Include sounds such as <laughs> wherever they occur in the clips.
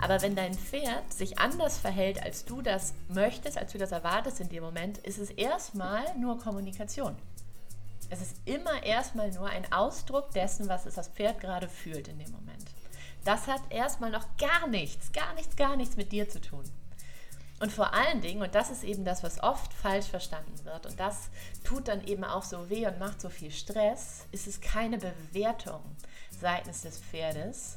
Aber wenn dein Pferd sich anders verhält, als du das möchtest, als du das erwartest in dem Moment, ist es erstmal nur Kommunikation. Es ist immer erstmal nur ein Ausdruck dessen, was es das Pferd gerade fühlt in dem Moment. Das hat erstmal noch gar nichts, gar nichts, gar nichts mit dir zu tun. Und vor allen Dingen, und das ist eben das, was oft falsch verstanden wird, und das tut dann eben auch so weh und macht so viel Stress, ist es keine Bewertung seitens des Pferdes,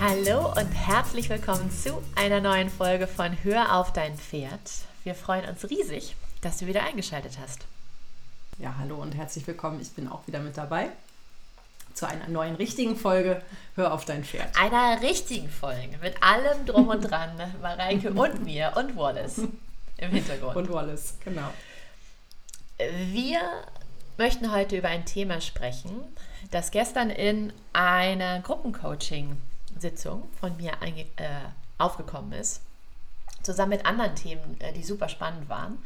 Hallo und herzlich willkommen zu einer neuen Folge von Hör auf dein Pferd. Wir freuen uns riesig, dass du wieder eingeschaltet hast. Ja, hallo und herzlich willkommen. Ich bin auch wieder mit dabei zu einer neuen richtigen Folge Hör auf dein Pferd. Einer richtigen Folge mit allem drum und dran, <laughs> Mareike und mir und Wallace im Hintergrund. Und Wallace, genau. Wir möchten heute über ein Thema sprechen, das gestern in einer Gruppencoaching-Sitzung von mir äh, aufgekommen ist, zusammen mit anderen Themen, äh, die super spannend waren.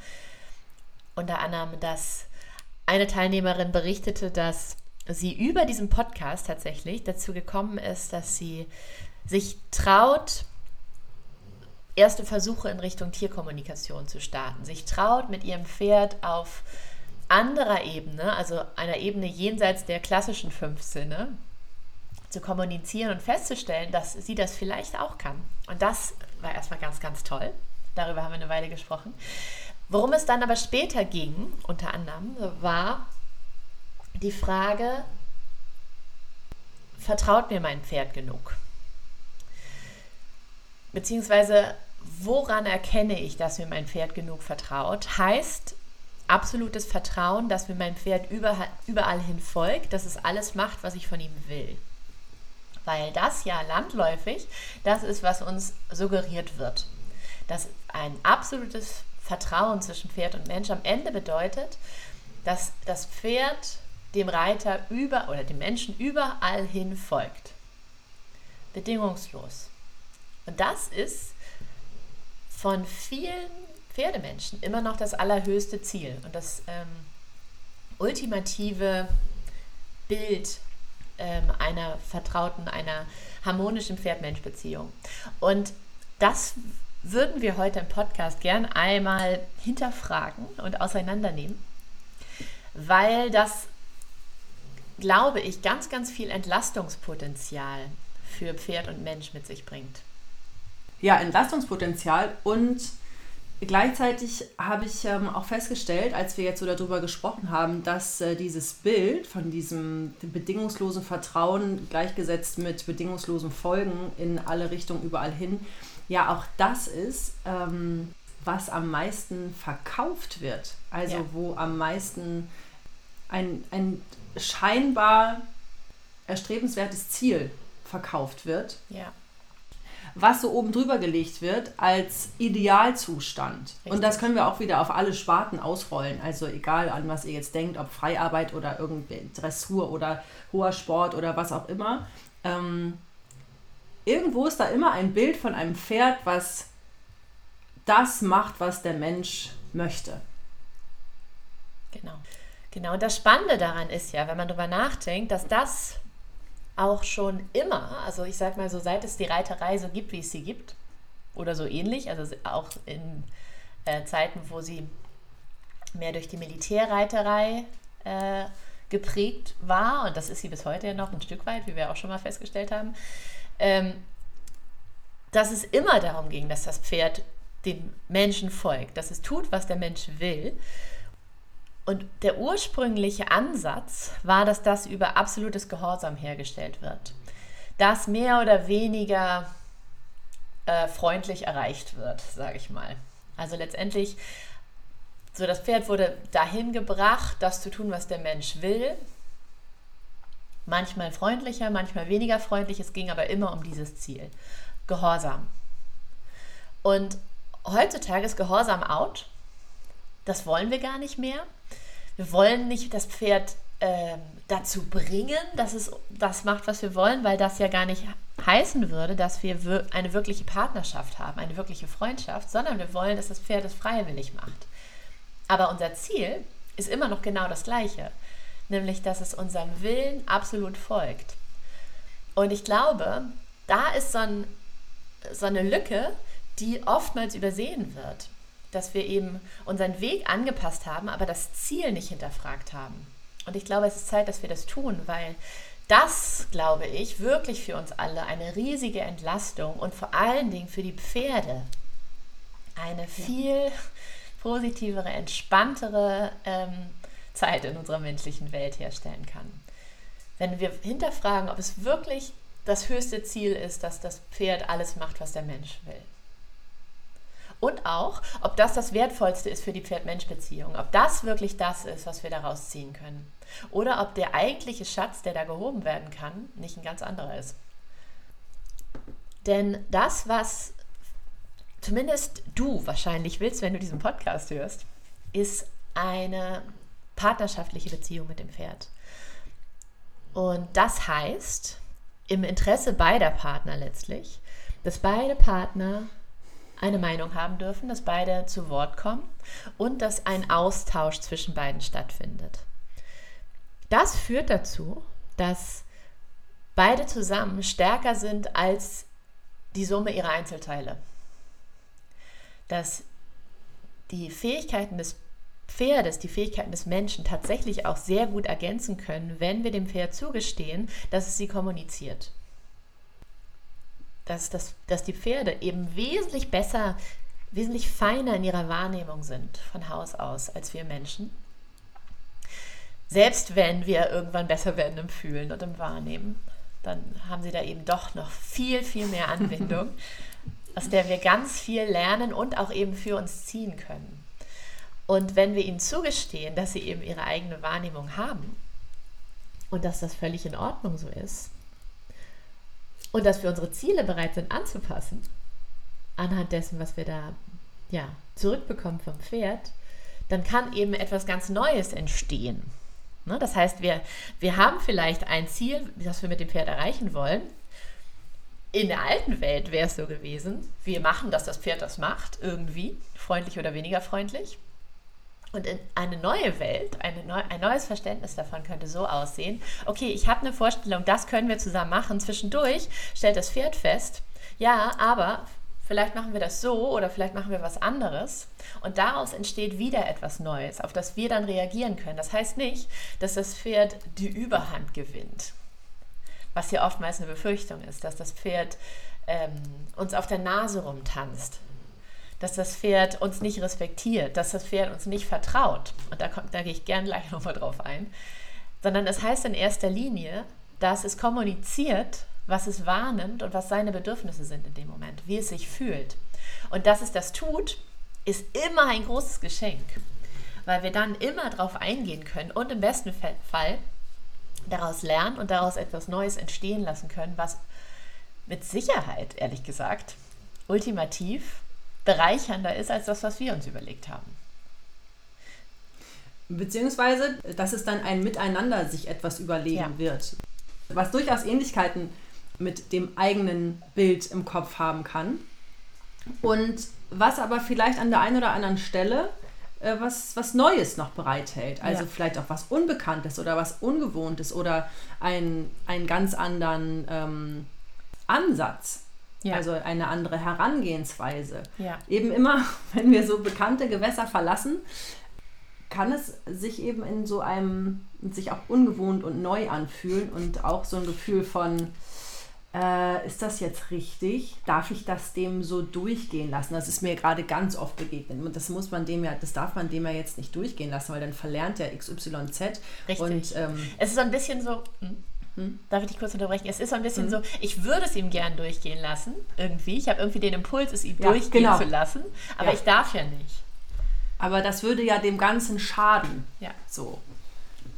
Unter anderem, dass eine Teilnehmerin berichtete, dass sie über diesen Podcast tatsächlich dazu gekommen ist, dass sie sich traut, erste Versuche in Richtung Tierkommunikation zu starten, sich traut, mit ihrem Pferd auf anderer Ebene, also einer Ebene jenseits der klassischen fünf Sinne, zu kommunizieren und festzustellen, dass sie das vielleicht auch kann. Und das war erstmal ganz, ganz toll. Darüber haben wir eine Weile gesprochen. Worum es dann aber später ging, unter anderem, war die Frage, vertraut mir mein Pferd genug? Beziehungsweise, woran erkenne ich, dass mir mein Pferd genug vertraut? Heißt absolutes Vertrauen, dass mir mein Pferd überall hin folgt, dass es alles macht, was ich von ihm will. Weil das ja landläufig das ist, was uns suggeriert wird. Dass ein absolutes Vertrauen zwischen Pferd und Mensch am Ende bedeutet, dass das Pferd dem Reiter über oder dem Menschen überall hin folgt. Bedingungslos. Und das ist von vielen Pferdemenschen immer noch das allerhöchste Ziel und das ähm, ultimative Bild ähm, einer vertrauten, einer harmonischen Pferd-Mensch-Beziehung. Und das würden wir heute im Podcast gern einmal hinterfragen und auseinandernehmen, weil das, glaube ich, ganz, ganz viel Entlastungspotenzial für Pferd und Mensch mit sich bringt. Ja, Entlastungspotenzial und gleichzeitig habe ich ähm, auch festgestellt, als wir jetzt so darüber gesprochen haben, dass äh, dieses Bild von diesem bedingungslosen Vertrauen gleichgesetzt mit bedingungslosem Folgen in alle Richtungen überall hin, ja auch das ist, ähm, was am meisten verkauft wird. Also ja. wo am meisten ein, ein scheinbar erstrebenswertes Ziel verkauft wird. Ja. Was so oben drüber gelegt wird als Idealzustand. Richtig. Und das können wir auch wieder auf alle Sparten ausrollen. Also egal an was ihr jetzt denkt, ob Freiarbeit oder irgendwie Dressur oder hoher Sport oder was auch immer. Ähm, irgendwo ist da immer ein Bild von einem Pferd, was das macht, was der Mensch möchte. Genau. Genau. Und das Spannende daran ist ja, wenn man darüber nachdenkt, dass das auch schon immer, also ich sag mal so, seit es die Reiterei so gibt, wie es sie gibt, oder so ähnlich, also auch in äh, Zeiten, wo sie mehr durch die Militärreiterei äh, geprägt war, und das ist sie bis heute ja noch ein Stück weit, wie wir auch schon mal festgestellt haben, ähm, dass es immer darum ging, dass das Pferd dem Menschen folgt, dass es tut, was der Mensch will. Und der ursprüngliche Ansatz war, dass das über absolutes Gehorsam hergestellt wird. Dass mehr oder weniger äh, freundlich erreicht wird, sage ich mal. Also letztendlich, so das Pferd wurde dahin gebracht, das zu tun, was der Mensch will. Manchmal freundlicher, manchmal weniger freundlich. Es ging aber immer um dieses Ziel. Gehorsam. Und heutzutage ist Gehorsam out. Das wollen wir gar nicht mehr. Wir wollen nicht das Pferd äh, dazu bringen, dass es das macht, was wir wollen, weil das ja gar nicht heißen würde, dass wir eine wirkliche Partnerschaft haben, eine wirkliche Freundschaft, sondern wir wollen, dass das Pferd es freiwillig macht. Aber unser Ziel ist immer noch genau das gleiche, nämlich dass es unserem Willen absolut folgt. Und ich glaube, da ist so, ein, so eine Lücke, die oftmals übersehen wird, dass wir eben unseren Weg angepasst haben, aber das Ziel nicht hinterfragt haben. Und ich glaube, es ist Zeit, dass wir das tun, weil das, glaube ich, wirklich für uns alle eine riesige Entlastung und vor allen Dingen für die Pferde eine viel positivere, entspanntere ähm, Zeit in unserer menschlichen Welt herstellen kann. Wenn wir hinterfragen, ob es wirklich das höchste Ziel ist, dass das Pferd alles macht, was der Mensch will. Und auch, ob das das Wertvollste ist für die Pferd-Mensch-Beziehung, ob das wirklich das ist, was wir daraus ziehen können. Oder ob der eigentliche Schatz, der da gehoben werden kann, nicht ein ganz anderer ist. Denn das, was zumindest du wahrscheinlich willst, wenn du diesen Podcast hörst, ist eine partnerschaftliche Beziehung mit dem Pferd. Und das heißt, im Interesse beider Partner letztlich, dass beide Partner eine Meinung haben dürfen, dass beide zu Wort kommen und dass ein Austausch zwischen beiden stattfindet. Das führt dazu, dass beide zusammen stärker sind als die Summe ihrer Einzelteile. Dass die Fähigkeiten des Pferdes, die Fähigkeiten des Menschen tatsächlich auch sehr gut ergänzen können, wenn wir dem Pferd zugestehen, dass es sie kommuniziert dass, dass, dass die Pferde eben wesentlich besser, wesentlich feiner in ihrer Wahrnehmung sind von Haus aus als wir Menschen. Selbst wenn wir irgendwann besser werden im Fühlen und im Wahrnehmen, dann haben sie da eben doch noch viel, viel mehr Anbindung, <laughs> aus der wir ganz viel lernen und auch eben für uns ziehen können. Und wenn wir ihnen zugestehen, dass sie eben ihre eigene Wahrnehmung haben und dass das völlig in Ordnung so ist, und dass wir unsere Ziele bereit sind anzupassen, anhand dessen, was wir da ja, zurückbekommen vom Pferd, dann kann eben etwas ganz Neues entstehen. Ne? Das heißt, wir, wir haben vielleicht ein Ziel, das wir mit dem Pferd erreichen wollen. In der alten Welt wäre es so gewesen, wir machen, dass das Pferd das macht, irgendwie, freundlich oder weniger freundlich. Und in eine neue Welt, eine neu, ein neues Verständnis davon könnte so aussehen, okay, ich habe eine Vorstellung, das können wir zusammen machen. Zwischendurch stellt das Pferd fest, ja, aber vielleicht machen wir das so oder vielleicht machen wir was anderes. Und daraus entsteht wieder etwas Neues, auf das wir dann reagieren können. Das heißt nicht, dass das Pferd die Überhand gewinnt, was hier oftmals eine Befürchtung ist, dass das Pferd ähm, uns auf der Nase rumtanzt dass das Pferd uns nicht respektiert, dass das Pferd uns nicht vertraut. Und da, da gehe ich gern gleich <laughs> nochmal drauf ein. Sondern es heißt in erster Linie, dass es kommuniziert, was es wahrnimmt und was seine Bedürfnisse sind in dem Moment, wie es sich fühlt. Und dass es das tut, ist immer ein großes Geschenk, weil wir dann immer darauf eingehen können und im besten Fall daraus lernen und daraus etwas Neues entstehen lassen können, was mit Sicherheit, ehrlich gesagt, ultimativ bereichernder ist als das, was wir uns überlegt haben. Beziehungsweise, dass es dann ein Miteinander sich etwas überlegen ja. wird, was durchaus Ähnlichkeiten mit dem eigenen Bild im Kopf haben kann und was aber vielleicht an der einen oder anderen Stelle äh, was, was Neues noch bereithält. Also ja. vielleicht auch was Unbekanntes oder was Ungewohntes oder ein, einen ganz anderen ähm, Ansatz. Ja. Also eine andere Herangehensweise. Ja. Eben immer, <laughs> wenn wir so bekannte Gewässer verlassen, kann es sich eben in so einem, sich auch ungewohnt und neu anfühlen und auch so ein Gefühl von, äh, ist das jetzt richtig? Darf ich das dem so durchgehen lassen? Das ist mir gerade ganz oft begegnet. Und das muss man dem ja, das darf man dem ja jetzt nicht durchgehen lassen, weil dann verlernt der XYZ. Richtig. Und, ähm, es ist so ein bisschen so. Hm? Hm? Darf ich dich kurz unterbrechen? Es ist so ein bisschen hm. so, ich würde es ihm gern durchgehen lassen, irgendwie. Ich habe irgendwie den Impuls, es ihm ja, durchgehen genau. zu lassen, aber ja. ich darf ja nicht. Aber das würde ja dem Ganzen schaden. Ja. So.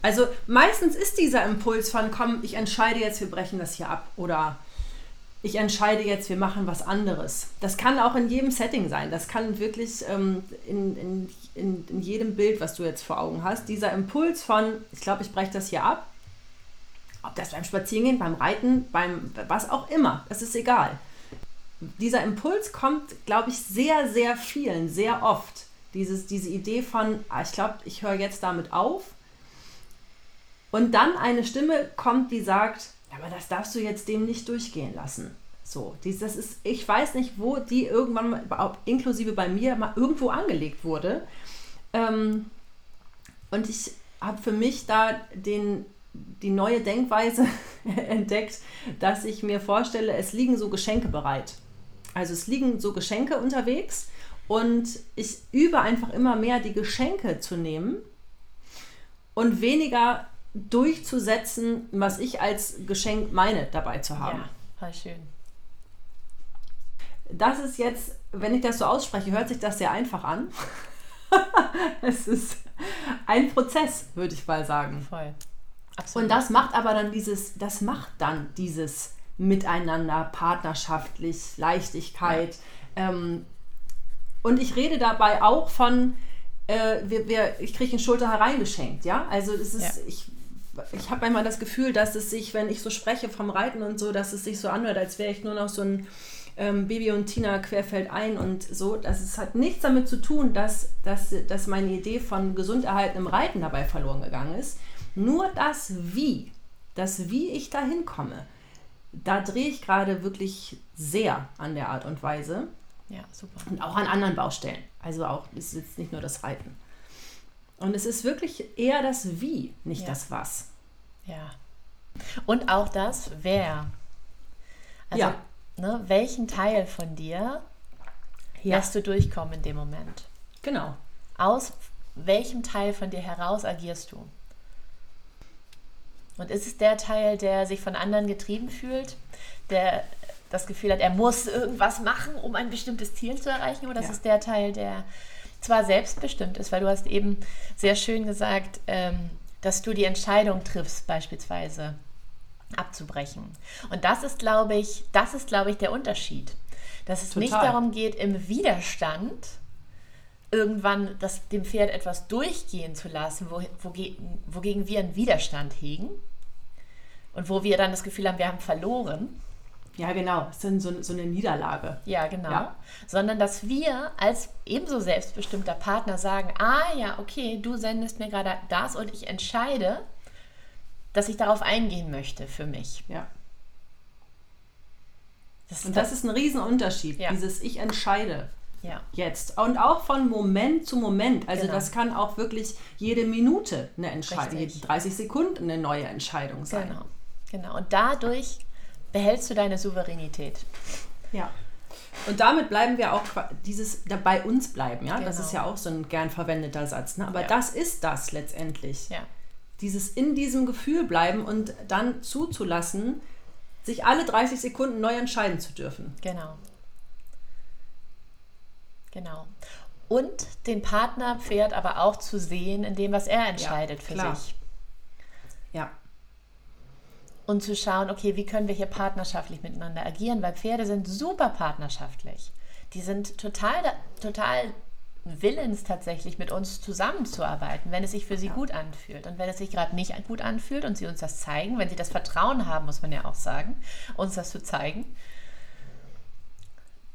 Also meistens ist dieser Impuls von, komm, ich entscheide jetzt, wir brechen das hier ab oder ich entscheide jetzt, wir machen was anderes. Das kann auch in jedem Setting sein. Das kann wirklich ähm, in, in, in, in jedem Bild, was du jetzt vor Augen hast, dieser Impuls von, ich glaube, ich breche das hier ab. Ob das beim Spazierengehen, beim Reiten, beim was auch immer, das ist egal. Dieser Impuls kommt, glaube ich, sehr, sehr vielen, sehr oft. Dieses, diese Idee von, ah, ich glaube, ich höre jetzt damit auf. Und dann eine Stimme kommt, die sagt, aber das darfst du jetzt dem nicht durchgehen lassen. So, das ist, ich weiß nicht, wo die irgendwann mal, inklusive bei mir, mal irgendwo angelegt wurde. Ähm, und ich habe für mich da den, die neue Denkweise <laughs> entdeckt, dass ich mir vorstelle, es liegen so Geschenke bereit. Also es liegen so Geschenke unterwegs und ich übe einfach immer mehr, die Geschenke zu nehmen und weniger durchzusetzen, was ich als Geschenk meine, dabei zu haben. Ja, schön. Das ist jetzt, wenn ich das so ausspreche, hört sich das sehr einfach an. <laughs> es ist ein Prozess, würde ich mal sagen. Voll. Absolut. Und das macht aber dann dieses, das macht dann dieses Miteinander, partnerschaftlich, Leichtigkeit. Ja. Ähm, und ich rede dabei auch von, äh, wir, wir, ich kriege ein Schulter hereingeschenkt, ja. Also es ist, ja. ich ich habe einmal das Gefühl, dass es sich, wenn ich so spreche vom Reiten und so, dass es sich so anhört, als wäre ich nur noch so ein ähm, Baby und Tina querfeld ein und so. Das es hat nichts damit zu tun, dass, dass, dass meine Idee von gesund erhaltenem Reiten dabei verloren gegangen ist. Nur das Wie, das Wie ich da hinkomme, da drehe ich gerade wirklich sehr an der Art und Weise. Ja, super. Und auch an anderen Baustellen. Also auch, es ist jetzt nicht nur das Reiten. Und es ist wirklich eher das Wie, nicht ja. das Was. Ja. Und auch das Wer. Also, ja. ne, welchen Teil von dir ja. lässt du durchkommen in dem Moment? Genau. Aus welchem Teil von dir heraus agierst du? Und ist es der Teil, der sich von anderen getrieben fühlt, der das Gefühl hat, er muss irgendwas machen, um ein bestimmtes Ziel zu erreichen? Oder ja. ist es der Teil, der zwar selbstbestimmt ist, weil du hast eben sehr schön gesagt, ähm, dass du die Entscheidung triffst, beispielsweise abzubrechen. Und das ist, glaube ich, das ist, glaube ich, der Unterschied. Dass es Total. nicht darum geht, im Widerstand irgendwann das, dem Pferd etwas durchgehen zu lassen, wo, wogegen, wogegen wir einen Widerstand hegen und wo wir dann das Gefühl haben, wir haben verloren, ja, genau. Es ist so, so eine Niederlage. Ja, genau. Ja. Sondern dass wir als ebenso selbstbestimmter Partner sagen, ah ja, okay, du sendest mir gerade das und ich entscheide, dass ich darauf eingehen möchte für mich. Ja. Das und das, das ist ein Riesenunterschied, ja. dieses Ich entscheide. Ja. Jetzt. Und auch von Moment zu Moment. Also genau. das kann auch wirklich jede Minute eine Entscheidung, jede 30 Sekunden eine neue Entscheidung sein. Genau. Genau. Und dadurch behältst du deine Souveränität. Ja. Und damit bleiben wir auch dieses bei uns bleiben, ja. Genau. Das ist ja auch so ein gern verwendeter Satz. Ne? Aber ja. das ist das letztendlich. Ja. Dieses in diesem Gefühl bleiben und dann zuzulassen, sich alle 30 Sekunden neu entscheiden zu dürfen. Genau. Genau. Und den Partner Pferd aber auch zu sehen in dem, was er entscheidet ja, für klar. sich. Ja und zu schauen, okay, wie können wir hier partnerschaftlich miteinander agieren, weil Pferde sind super partnerschaftlich. Die sind total, total willens tatsächlich mit uns zusammenzuarbeiten, wenn es sich für sie gut anfühlt. Und wenn es sich gerade nicht gut anfühlt und sie uns das zeigen, wenn sie das Vertrauen haben, muss man ja auch sagen, uns das zu zeigen.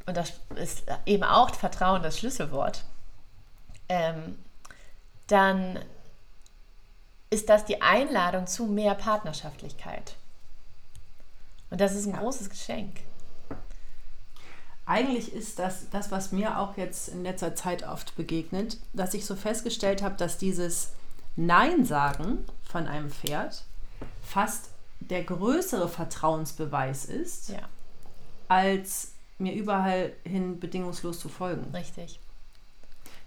Und das ist eben auch Vertrauen das Schlüsselwort. Ähm, dann ist das die Einladung zu mehr Partnerschaftlichkeit. Und das ist ein ja. großes Geschenk. Eigentlich ist das das, was mir auch jetzt in letzter Zeit oft begegnet, dass ich so festgestellt habe, dass dieses Nein sagen von einem Pferd fast der größere Vertrauensbeweis ist, ja. als mir überall hin bedingungslos zu folgen. Richtig.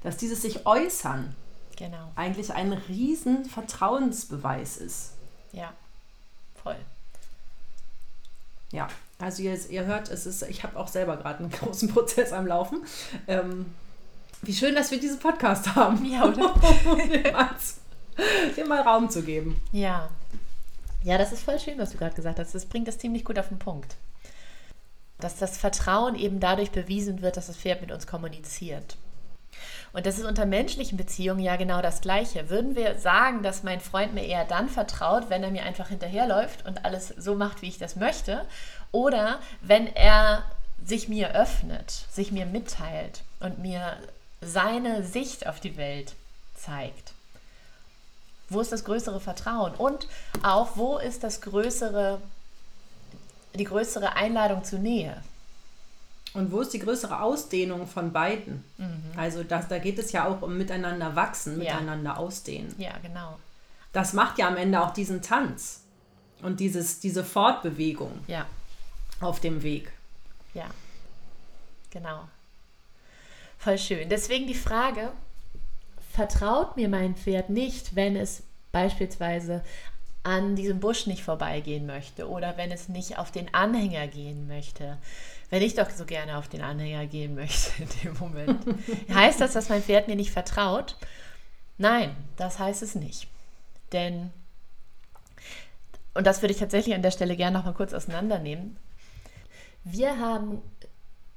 Dass dieses sich äußern genau. eigentlich ein riesen Vertrauensbeweis ist. Ja, voll. Ja, also ihr, ihr hört, es ist, ich habe auch selber gerade einen <laughs> großen Prozess am Wie schön, dass wir diesen Podcast haben. Ja, oder? <laughs> dem mal Raum zu geben. Ja. Ja, das ist voll schön, was du gerade gesagt hast. Das bringt das ziemlich gut auf den Punkt. Dass das Vertrauen eben dadurch bewiesen wird, dass das Pferd mit uns kommuniziert. Und das ist unter menschlichen Beziehungen ja genau das Gleiche. Würden wir sagen, dass mein Freund mir eher dann vertraut, wenn er mir einfach hinterherläuft und alles so macht, wie ich das möchte? Oder wenn er sich mir öffnet, sich mir mitteilt und mir seine Sicht auf die Welt zeigt? Wo ist das größere Vertrauen? Und auch, wo ist das größere, die größere Einladung zur Nähe? Und wo ist die größere Ausdehnung von beiden? Mhm. Also das, da geht es ja auch um miteinander wachsen, ja. miteinander ausdehnen. Ja, genau. Das macht ja am Ende auch diesen Tanz und dieses, diese Fortbewegung ja. auf dem Weg. Ja, genau. Voll schön. Deswegen die Frage, vertraut mir mein Pferd nicht, wenn es beispielsweise an diesem Busch nicht vorbeigehen möchte oder wenn es nicht auf den Anhänger gehen möchte wenn ich doch so gerne auf den Anhänger gehen möchte in dem Moment. <laughs> heißt das, dass mein Pferd mir nicht vertraut? Nein, das heißt es nicht. Denn, und das würde ich tatsächlich an der Stelle gerne noch mal kurz auseinandernehmen, wir haben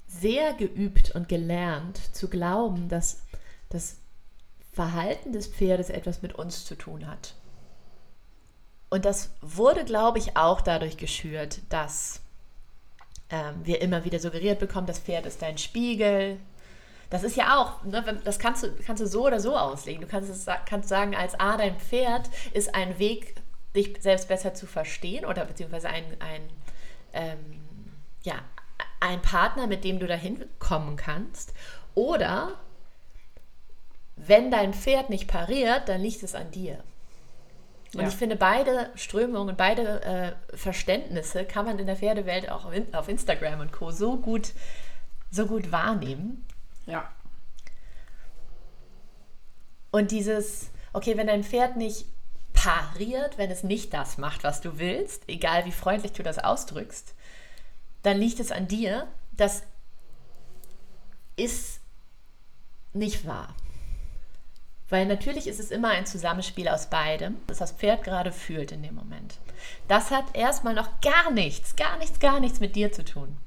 sehr geübt und gelernt zu glauben, dass das Verhalten des Pferdes etwas mit uns zu tun hat. Und das wurde, glaube ich, auch dadurch geschürt, dass ähm, wir immer wieder suggeriert bekommen, das Pferd ist dein Spiegel. Das ist ja auch, ne, das kannst du, kannst du so oder so auslegen. Du kannst, es, kannst sagen, als A, dein Pferd ist ein Weg, dich selbst besser zu verstehen oder beziehungsweise ein, ein, ähm, ja, ein Partner, mit dem du dahin kommen kannst. Oder wenn dein Pferd nicht pariert, dann liegt es an dir. Und ja. ich finde, beide Strömungen, beide äh, Verständnisse kann man in der Pferdewelt auch auf Instagram und Co. so gut, so gut wahrnehmen. Ja. Und dieses, okay, wenn dein Pferd nicht pariert, wenn es nicht das macht, was du willst, egal wie freundlich du das ausdrückst, dann liegt es an dir. Das ist nicht wahr. Weil natürlich ist es immer ein Zusammenspiel aus beidem, das das Pferd gerade fühlt in dem Moment. Das hat erstmal noch gar nichts, gar nichts, gar nichts mit dir zu tun.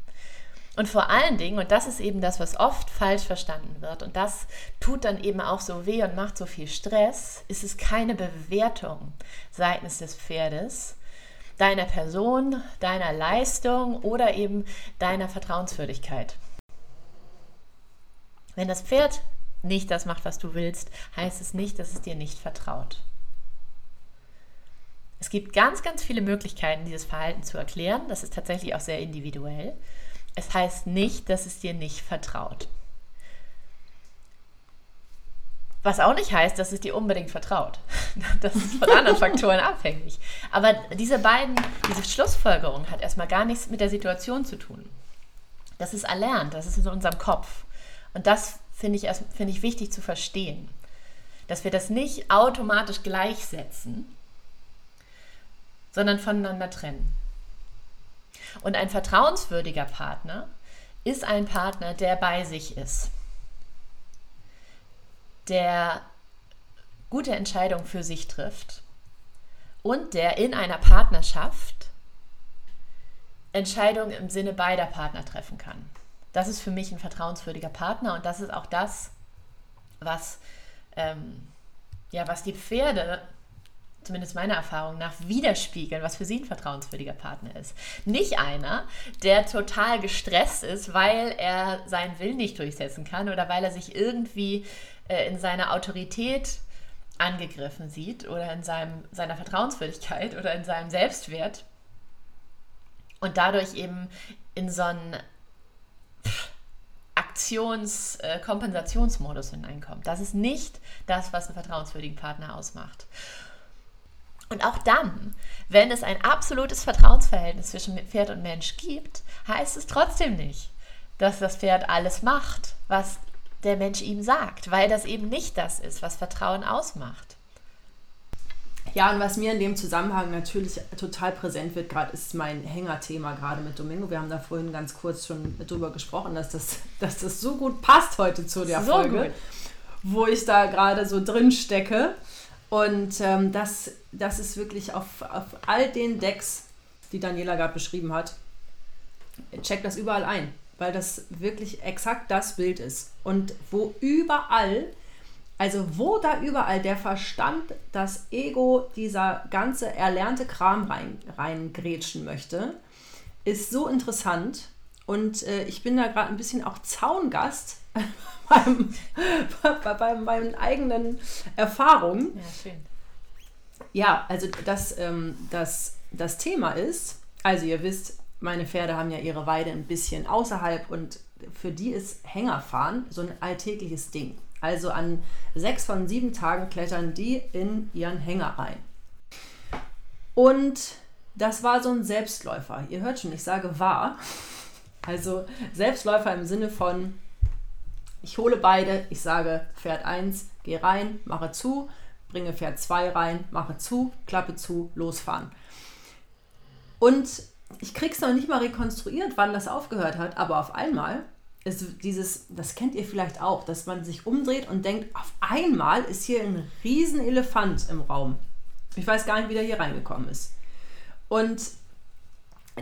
Und vor allen Dingen, und das ist eben das, was oft falsch verstanden wird, und das tut dann eben auch so weh und macht so viel Stress, ist es keine Bewertung seitens des Pferdes, deiner Person, deiner Leistung oder eben deiner Vertrauenswürdigkeit. Wenn das Pferd nicht das macht, was du willst, heißt es nicht, dass es dir nicht vertraut. Es gibt ganz, ganz viele Möglichkeiten, dieses Verhalten zu erklären. Das ist tatsächlich auch sehr individuell. Es heißt nicht, dass es dir nicht vertraut. Was auch nicht heißt, dass es dir unbedingt vertraut. <laughs> Das ist von anderen Faktoren <laughs> abhängig. Aber diese beiden, diese Schlussfolgerung hat erstmal gar nichts mit der Situation zu tun. Das ist erlernt, das ist in unserem Kopf. Und das finde ich, find ich wichtig zu verstehen. Dass wir das nicht automatisch gleichsetzen, sondern voneinander trennen. Und ein vertrauenswürdiger Partner ist ein Partner, der bei sich ist, der gute Entscheidungen für sich trifft und der in einer Partnerschaft Entscheidungen im Sinne beider Partner treffen kann das ist für mich ein vertrauenswürdiger Partner und das ist auch das, was, ähm, ja, was die Pferde, zumindest meiner Erfahrung nach, widerspiegeln, was für sie ein vertrauenswürdiger Partner ist. Nicht einer, der total gestresst ist, weil er seinen Willen nicht durchsetzen kann oder weil er sich irgendwie äh, in seiner Autorität angegriffen sieht oder in seinem, seiner Vertrauenswürdigkeit <laughs> oder in seinem Selbstwert und dadurch eben in so einen Aktions-, äh, Kompensationsmodus hineinkommt. Das ist nicht das, was einen vertrauenswürdigen Partner ausmacht. Und auch dann, wenn es ein absolutes Vertrauensverhältnis zwischen Pferd und Mensch gibt, heißt es trotzdem nicht, dass das Pferd alles macht, was der Mensch ihm sagt, weil das eben nicht das ist, was Vertrauen ausmacht. Ja, und was mir in dem Zusammenhang natürlich total präsent wird, gerade ist mein Hängerthema gerade mit Domingo. Wir haben da vorhin ganz kurz schon drüber gesprochen, dass das, <laughs> dass das so gut passt heute zu der so Folge, gut. wo ich da gerade so drin stecke. Und ähm, das, das ist wirklich auf, auf all den Decks, die Daniela gerade beschrieben hat, checkt das überall ein, weil das wirklich exakt das Bild ist. Und wo überall, also wo da überall der Verstand, das Ego, dieser ganze erlernte Kram rein, reingrätschen möchte, ist so interessant. Und äh, ich bin da gerade ein bisschen auch Zaungast <laughs> beim, bei, bei meinen eigenen Erfahrungen. Ja, schön. Ja, also das, ähm, das, das Thema ist, also ihr wisst, meine Pferde haben ja ihre Weide ein bisschen außerhalb und für die ist Hängerfahren so ein alltägliches Ding. Also an sechs von sieben Tagen klettern die in ihren Hänger rein. Und das war so ein Selbstläufer. Ihr hört schon, ich sage war. Also Selbstläufer im Sinne von, ich hole beide, ich sage Pferd 1, geh rein, mache zu, bringe Pferd 2 rein, mache zu, Klappe zu, losfahren. Und ich krieg's noch nicht mal rekonstruiert, wann das aufgehört hat, aber auf einmal ist dieses, das kennt ihr vielleicht auch, dass man sich umdreht und denkt, auf einmal ist hier ein riesen Elefant im Raum. Ich weiß gar nicht, wie der hier reingekommen ist. Und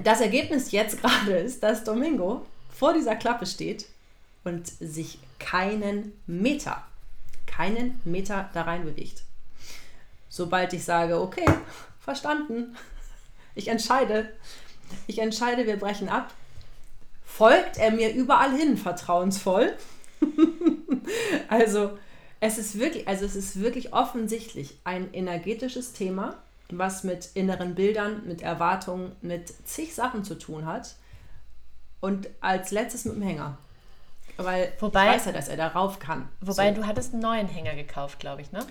das Ergebnis jetzt <laughs> gerade ist, dass Domingo vor dieser Klappe steht und sich keinen Meter, keinen Meter da rein bewegt. Sobald ich sage, okay, verstanden, ich entscheide, ich entscheide, wir brechen ab, folgt er mir überall hin, vertrauensvoll. <laughs> also es ist wirklich, also es ist wirklich offensichtlich ein energetisches Thema, was mit inneren Bildern, mit Erwartungen, mit zig Sachen zu tun hat. Und als letztes mit dem Hänger. Weil Wobei- ich weiß ja, dass er darauf kann. Wobei so. du hattest einen neuen Hänger gekauft, glaube ich, ne?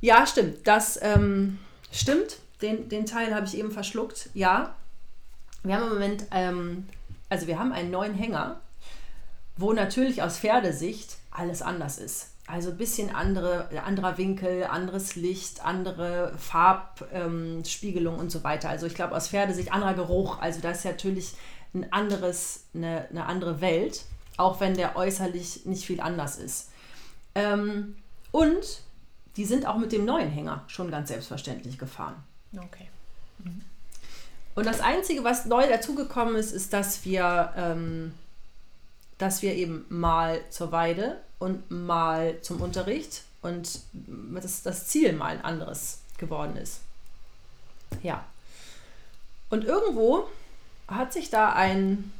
Ja, stimmt. Das ähm, stimmt. Den, den Teil habe ich eben verschluckt. Ja. Wir haben im Moment, ähm, also wir haben einen neuen Hänger, wo natürlich aus Pferdesicht alles anders ist. Also ein bisschen andere, anderer Winkel, anderes Licht, andere Farbspiegelung ähm, und so weiter. Also ich glaube aus Pferdesicht anderer Geruch. Also das ist natürlich ein anderes, eine, eine andere Welt, auch wenn der äußerlich nicht viel anders ist. Ähm, und die sind auch mit dem neuen Hänger schon ganz selbstverständlich gefahren. Okay. Und das Einzige, was neu dazugekommen ist, ist, dass wir, ähm, dass wir eben mal zur Weide und mal zum Unterricht und das, das Ziel mal ein anderes geworden ist. Ja. Und irgendwo hat sich da ein,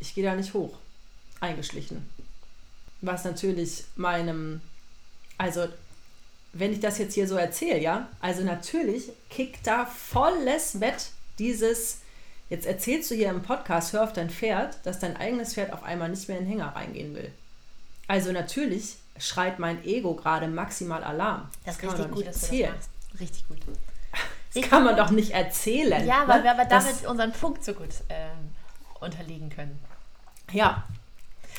ich gehe da nicht hoch, eingeschlichen. Was natürlich meinem, also wenn ich das jetzt hier so erzähle, ja, also natürlich kickt da volles Bett dieses, jetzt erzählst du hier im Podcast, hör auf dein Pferd, dass dein eigenes Pferd auf einmal nicht mehr in den Hänger reingehen will. Also natürlich schreit mein Ego gerade maximal Alarm. Das ist kann man richtig doch gut, nicht das erzählen. Richtig gut. <laughs> Das kann man doch nicht erzählen. Ja, ne? weil wir aber Das- damit unseren Punkt so gut ähm, unterliegen können. Ja.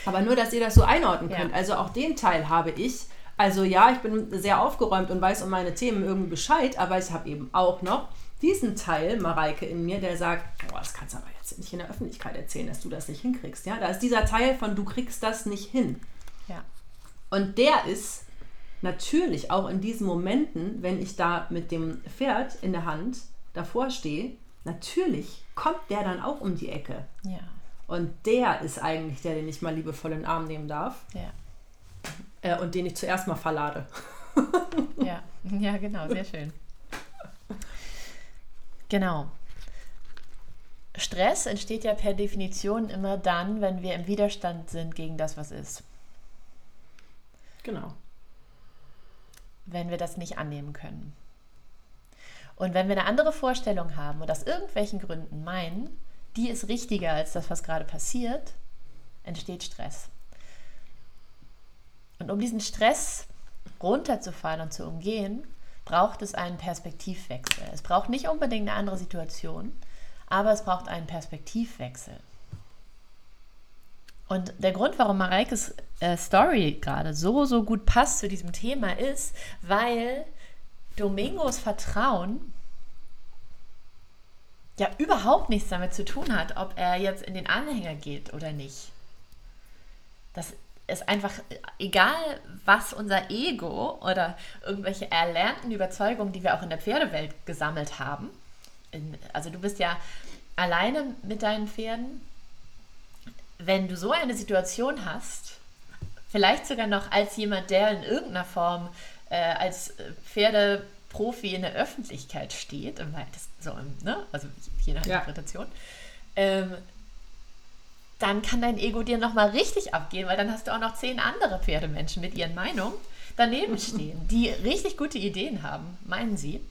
Aber nur, dass ihr das so einordnen Ja. könnt. Also auch den Teil habe ich. Also ja, ich bin sehr aufgeräumt und weiß um meine Themen irgendwie Bescheid, aber ich habe eben auch noch diesen Teil, Mareike, in mir, der sagt, boah, das kannst du aber jetzt nicht in der Öffentlichkeit erzählen, dass du das nicht hinkriegst. Ja, da ist dieser Teil von, du kriegst das nicht hin. Ja. Und der ist natürlich auch in diesen Momenten, wenn ich da mit dem Pferd in der Hand davor stehe, natürlich kommt der dann auch um die Ecke. Ja. Und der ist eigentlich der, den ich mal liebevoll in den Arm nehmen darf Ja. äh, und den ich zuerst mal verlade. Ja. Ja, genau, sehr schön. <laughs> Genau. Stress entsteht ja per Definition immer dann, wenn wir im Widerstand sind gegen das, was ist. Genau. wenn wir das nicht annehmen können. Und wenn wir eine andere Vorstellung haben und aus irgendwelchen Gründen meinen, die ist richtiger als das, was gerade passiert, entsteht Stress. Und um diesen Stress runterzufahren und zu umgehen, braucht es einen Perspektivwechsel. Es braucht nicht unbedingt eine andere Situation, aber es braucht einen Perspektivwechsel. Und der Grund, warum Mareikes äh, Story gerade so, so gut passt zu diesem Thema, ist, weil Domingos Vertrauen ja überhaupt nichts damit zu tun hat, ob er jetzt in den Anhänger geht oder nicht. Das es einfach, egal was unser Ego oder irgendwelche erlernten Überzeugungen, die wir auch in der Pferdewelt gesammelt haben, in, also du bist ja alleine mit deinen Pferden, wenn du so eine Situation hast, vielleicht sogar noch als jemand, der in irgendeiner Form äh, als Pferdeprofi in der Öffentlichkeit steht, im weitesten, so ne? also je nach ja. Interpretation, ähm, dann kann dein Ego dir nochmal richtig abgehen, weil dann hast du auch noch zehn andere Pferdemenschen mit ihren Meinungen daneben stehen, die richtig gute Ideen haben, meinen sie,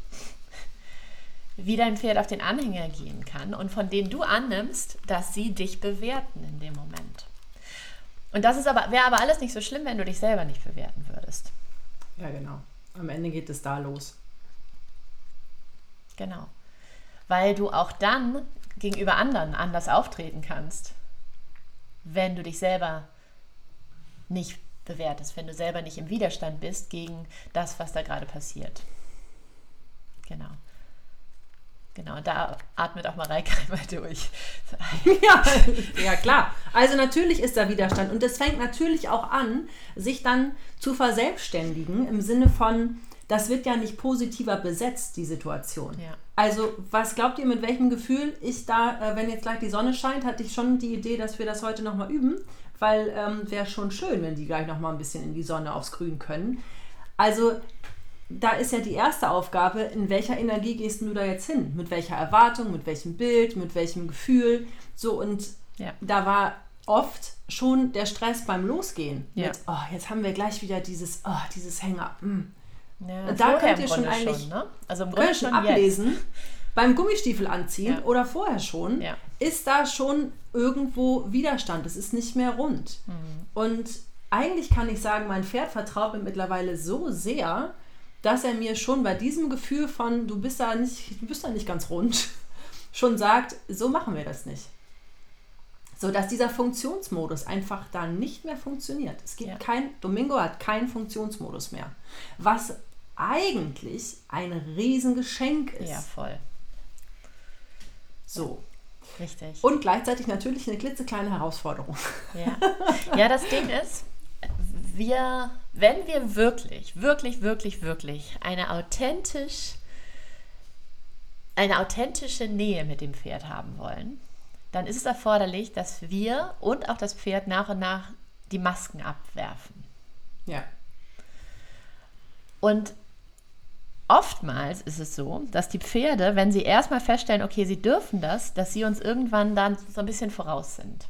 wie dein Pferd auf den Anhänger gehen kann und von denen du annimmst, dass sie dich bewerten in dem Moment. Und das ist aber, wäre aber alles nicht so schlimm, wenn du dich selber nicht bewerten würdest. Ja, genau. Am Ende geht es da los. Genau. Weil du auch dann gegenüber anderen anders auftreten kannst wenn du dich selber nicht bewertest, wenn du selber nicht im Widerstand bist gegen das, was da gerade passiert. Genau. Genau, da atmet auch mal Reike <laughs> durch. ja, ja, klar. Also natürlich ist da Widerstand und es fängt natürlich auch an, sich dann zu verselbstständigen im Sinne von, das wird ja nicht positiver besetzt, die Situation. Ja. Also, was glaubt ihr, mit welchem Gefühl ich da, äh, wenn jetzt gleich die Sonne scheint, hatte ich schon die Idee, dass wir das heute nochmal üben, weil ähm, wäre schon schön, wenn die gleich nochmal ein bisschen in die Sonne aufs Grün können. Also, da ist ja die erste Aufgabe, in welcher Energie gehst du da jetzt hin? Mit welcher Erwartung, mit welchem Bild, mit welchem Gefühl? So, und ja. da war oft schon der Stress beim Losgehen. Ja. Mit, oh, jetzt haben wir gleich wieder dieses, oh, dieses Hänger. Mm. Ja, da könnt ihr schon eigentlich schon, ne? also im Grunde schon ablesen. Jetzt. Beim Gummistiefel anziehen ja. oder vorher schon, ja. ist da schon irgendwo Widerstand. Es ist nicht mehr rund. Mhm. Und eigentlich kann ich sagen, mein Pferd vertraut mir mittlerweile so sehr, dass er mir schon bei diesem Gefühl von, du bist da nicht, du bist da nicht ganz rund, <laughs> schon sagt, so machen wir das nicht. So dass dieser Funktionsmodus einfach da nicht mehr funktioniert. Es gibt ja. kein, Domingo hat keinen Funktionsmodus mehr. Was eigentlich ein Riesengeschenk ist. Ja, voll. So. Richtig. Und gleichzeitig natürlich eine klitzekleine Herausforderung. Ja. ja, das Ding ist, wir, wenn wir wirklich, wirklich, wirklich, wirklich eine authentisch, eine authentische Nähe mit dem Pferd haben wollen, dann ist es erforderlich, dass wir und auch das Pferd nach und nach die Masken abwerfen. Ja. Und oftmals ist es so, dass die Pferde, wenn sie erstmal feststellen, okay, sie dürfen das, dass sie uns irgendwann dann so ein bisschen voraus sind.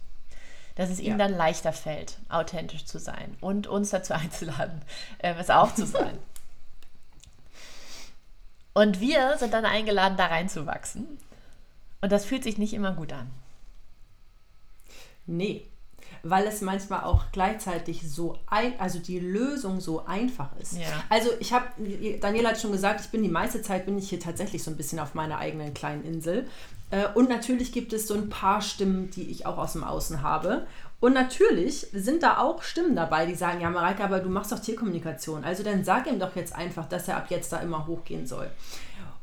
Dass es ihnen ja. dann leichter fällt, authentisch zu sein und uns dazu <laughs> einzuladen, äh, es auch zu sein. und wir sind dann eingeladen, da reinzuwachsen. Und das fühlt sich nicht immer gut an. Nee, weil es manchmal auch gleichzeitig so ein, also die Lösung so einfach ist. Ja. Also ich habe, Daniela hat schon gesagt, ich bin die meiste Zeit bin ich hier tatsächlich so ein bisschen auf meiner eigenen kleinen Insel. Äh, und natürlich gibt es so ein paar Stimmen, die ich auch aus dem Außen habe. Und natürlich sind da auch Stimmen dabei, die sagen, ja Mareike, aber du machst doch Tierkommunikation. Also dann sag ihm doch jetzt einfach, dass er ab jetzt da immer hochgehen soll.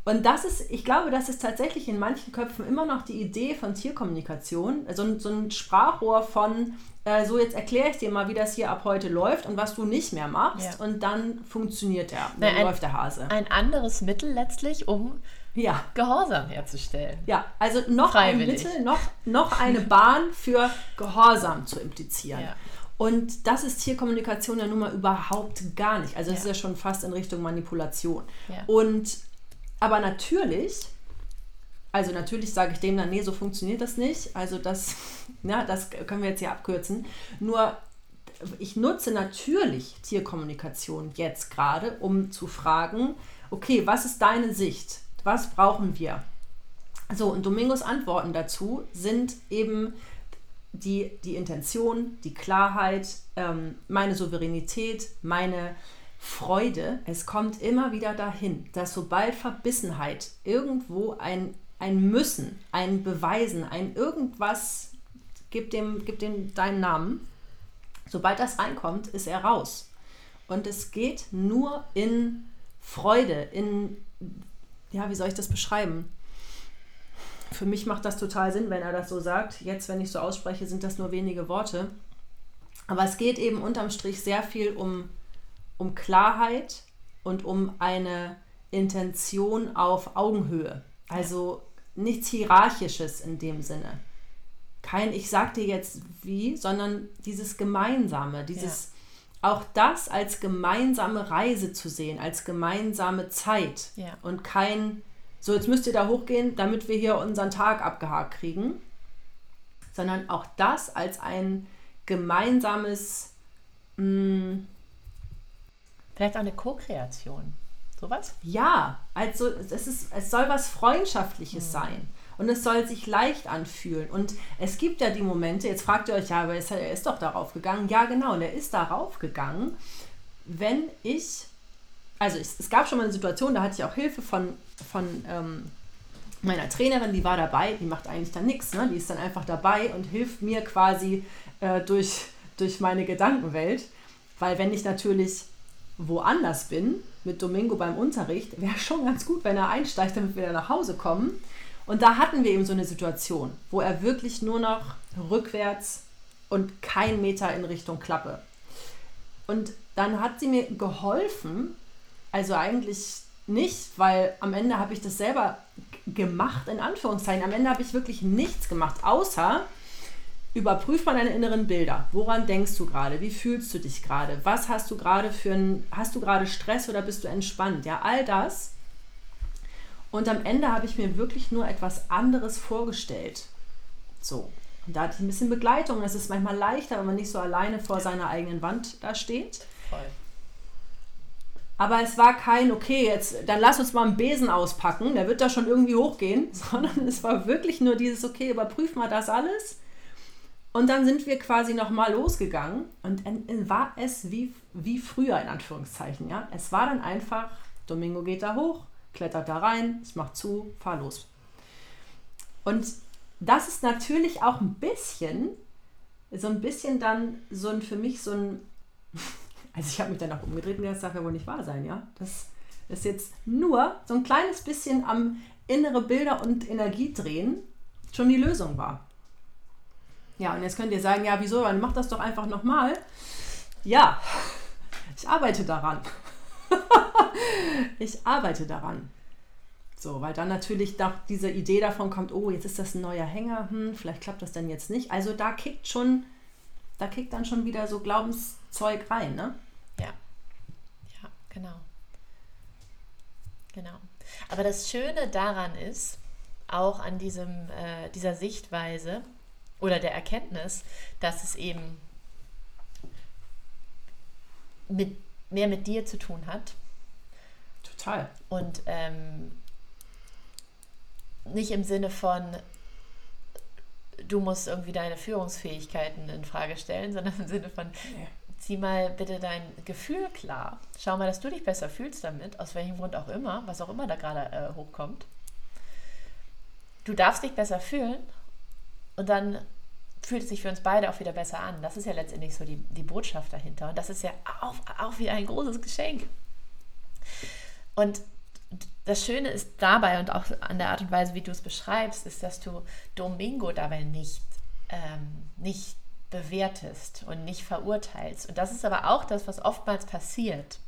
Und das ist, ich glaube, das ist tatsächlich in manchen Köpfen immer noch die Idee von Tierkommunikation. So ein, so ein Sprachrohr von, äh, so jetzt erkläre ich dir mal, wie das hier ab heute läuft und was du nicht mehr machst. Ja. Und dann funktioniert er, dann Na, ein, läuft der Hase. Ein anderes Mittel letztlich, um ja. Gehorsam herzustellen. Ja, also noch Freiwillig. ein Mittel, noch, noch eine Bahn für Gehorsam zu implizieren. Ja. Und das ist Tierkommunikation ja nun mal überhaupt gar nicht. Also es ja. ist ja schon fast in Richtung Manipulation. Ja. Und aber natürlich, also natürlich sage ich dem dann, nee, so funktioniert das nicht. Also das, <laughs> ja, das können wir jetzt hier abkürzen. Nur ich nutze natürlich Tierkommunikation jetzt gerade, um zu fragen, okay, was ist deine Sicht? Was brauchen wir? So, und Domingos Antworten dazu sind eben die, die Intention, die Klarheit, ähm, meine Souveränität, meine Freude, es kommt immer wieder dahin, dass sobald Verbissenheit irgendwo ein, ein Müssen, ein Beweisen, ein irgendwas, gib dem, gib dem deinen Namen, sobald das reinkommt, ist er raus. Und es geht nur in Freude, in, ja, wie soll ich das beschreiben? Für mich macht das total Sinn, wenn er das so sagt. Jetzt, wenn ich so ausspreche, sind das nur wenige Worte. Aber es geht eben unterm Strich sehr viel um, um Klarheit und um eine Intention auf Augenhöhe. Also nichts Hierarchisches in dem Sinne. Kein Ich sag dir jetzt wie, sondern dieses Gemeinsame, dieses ja. auch das als gemeinsame Reise zu sehen, als gemeinsame Zeit ja. und kein so jetzt müsst ihr da hochgehen, damit wir hier unseren Tag abgehakt kriegen, sondern auch das als ein gemeinsames mh, mm, Vielleicht auch eine Co-Kreation. Sowas? Ja, also es, ist, es soll was Freundschaftliches mhm. sein. Und es soll sich leicht anfühlen. Und es gibt ja die Momente, jetzt fragt ihr euch, ja, aber er ist doch darauf gegangen. Ja, genau, und er ist darauf gegangen, wenn ich, also es, es gab schon mal eine Situation, da hatte ich auch Hilfe von, von ähm, meiner Trainerin, die war dabei, die macht eigentlich dann nichts, ne? die ist dann einfach dabei und hilft mir quasi äh, durch, durch meine Gedankenwelt. Weil wenn ich natürlich woanders bin, mit Domingo beim Unterricht, wäre schon ganz gut, wenn er einsteigt, damit wir nach Hause kommen. Und da hatten wir eben so eine Situation, wo er wirklich nur noch rückwärts und kein Meter in Richtung Klappe. Und dann hat sie mir geholfen, also eigentlich nicht, weil am Ende habe ich das selber gemacht, in Anführungszeichen. Am Ende habe ich wirklich nichts gemacht, außer Überprüf mal deine inneren Bilder. Woran denkst du gerade? Wie fühlst du dich gerade? Was hast du gerade für ein, hast du gerade Stress oder bist du entspannt? Ja, all das. Und am Ende habe ich mir wirklich nur etwas anderes vorgestellt. So. Und da hatte ich ein bisschen Begleitung. Es ist manchmal leichter, wenn man nicht so alleine vor seiner eigenen Wand da steht. Voll. Aber es war kein, okay, jetzt, dann lass uns mal einen Besen auspacken, der wird da schon irgendwie hochgehen, <laughs> sondern es war wirklich nur dieses, okay, überprüf mal das alles und dann sind wir quasi nochmal losgegangen und war es wie, wie früher in Anführungszeichen. Ja? Es war dann einfach, Domingo geht da hoch, klettert da rein, es macht zu, fahr los. Und das ist natürlich auch ein bisschen, so ein bisschen dann so ein für mich so ein, <laughs> also ich habe mich dann auch umgedreht und das darf ja wohl nicht wahr sein, ja. Das ist jetzt nur so ein kleines bisschen am innere Bilder und Energie drehen schon die Lösung war. Ja, und jetzt könnt ihr sagen, ja, wieso? Dann mach das doch einfach nochmal. Ja, ich arbeite daran. <laughs> ich arbeite daran. So, weil dann natürlich doch diese Idee davon kommt, oh, jetzt ist das ein neuer Hänger, hm, vielleicht klappt das denn jetzt nicht. Also da kickt schon, da kickt dann schon wieder so Glaubenszeug rein, ne? Ja. Ja, genau. Genau. Aber das Schöne daran ist, auch an diesem, äh, dieser Sichtweise, oder der Erkenntnis, dass es eben mit, mehr mit dir zu tun hat. Total. Und ähm, nicht im Sinne von, du musst irgendwie deine Führungsfähigkeiten in Frage stellen, sondern im Sinne von, ja. zieh mal bitte dein Gefühl klar. Schau mal, dass du dich besser fühlst damit, aus welchem Grund auch immer, was auch immer da gerade äh, hochkommt. Du darfst dich besser fühlen und dann fühlt es sich für uns beide auch wieder besser an. Das ist ja letztendlich so die, die Botschaft dahinter. Und das ist ja auch, auch wieder ein großes Geschenk. Und das Schöne ist dabei und auch an der Art und Weise, wie du es beschreibst, ist, dass du Domingo dabei nicht, ähm, nicht bewertest und nicht verurteilst. Und das ist aber auch das, was oftmals passiert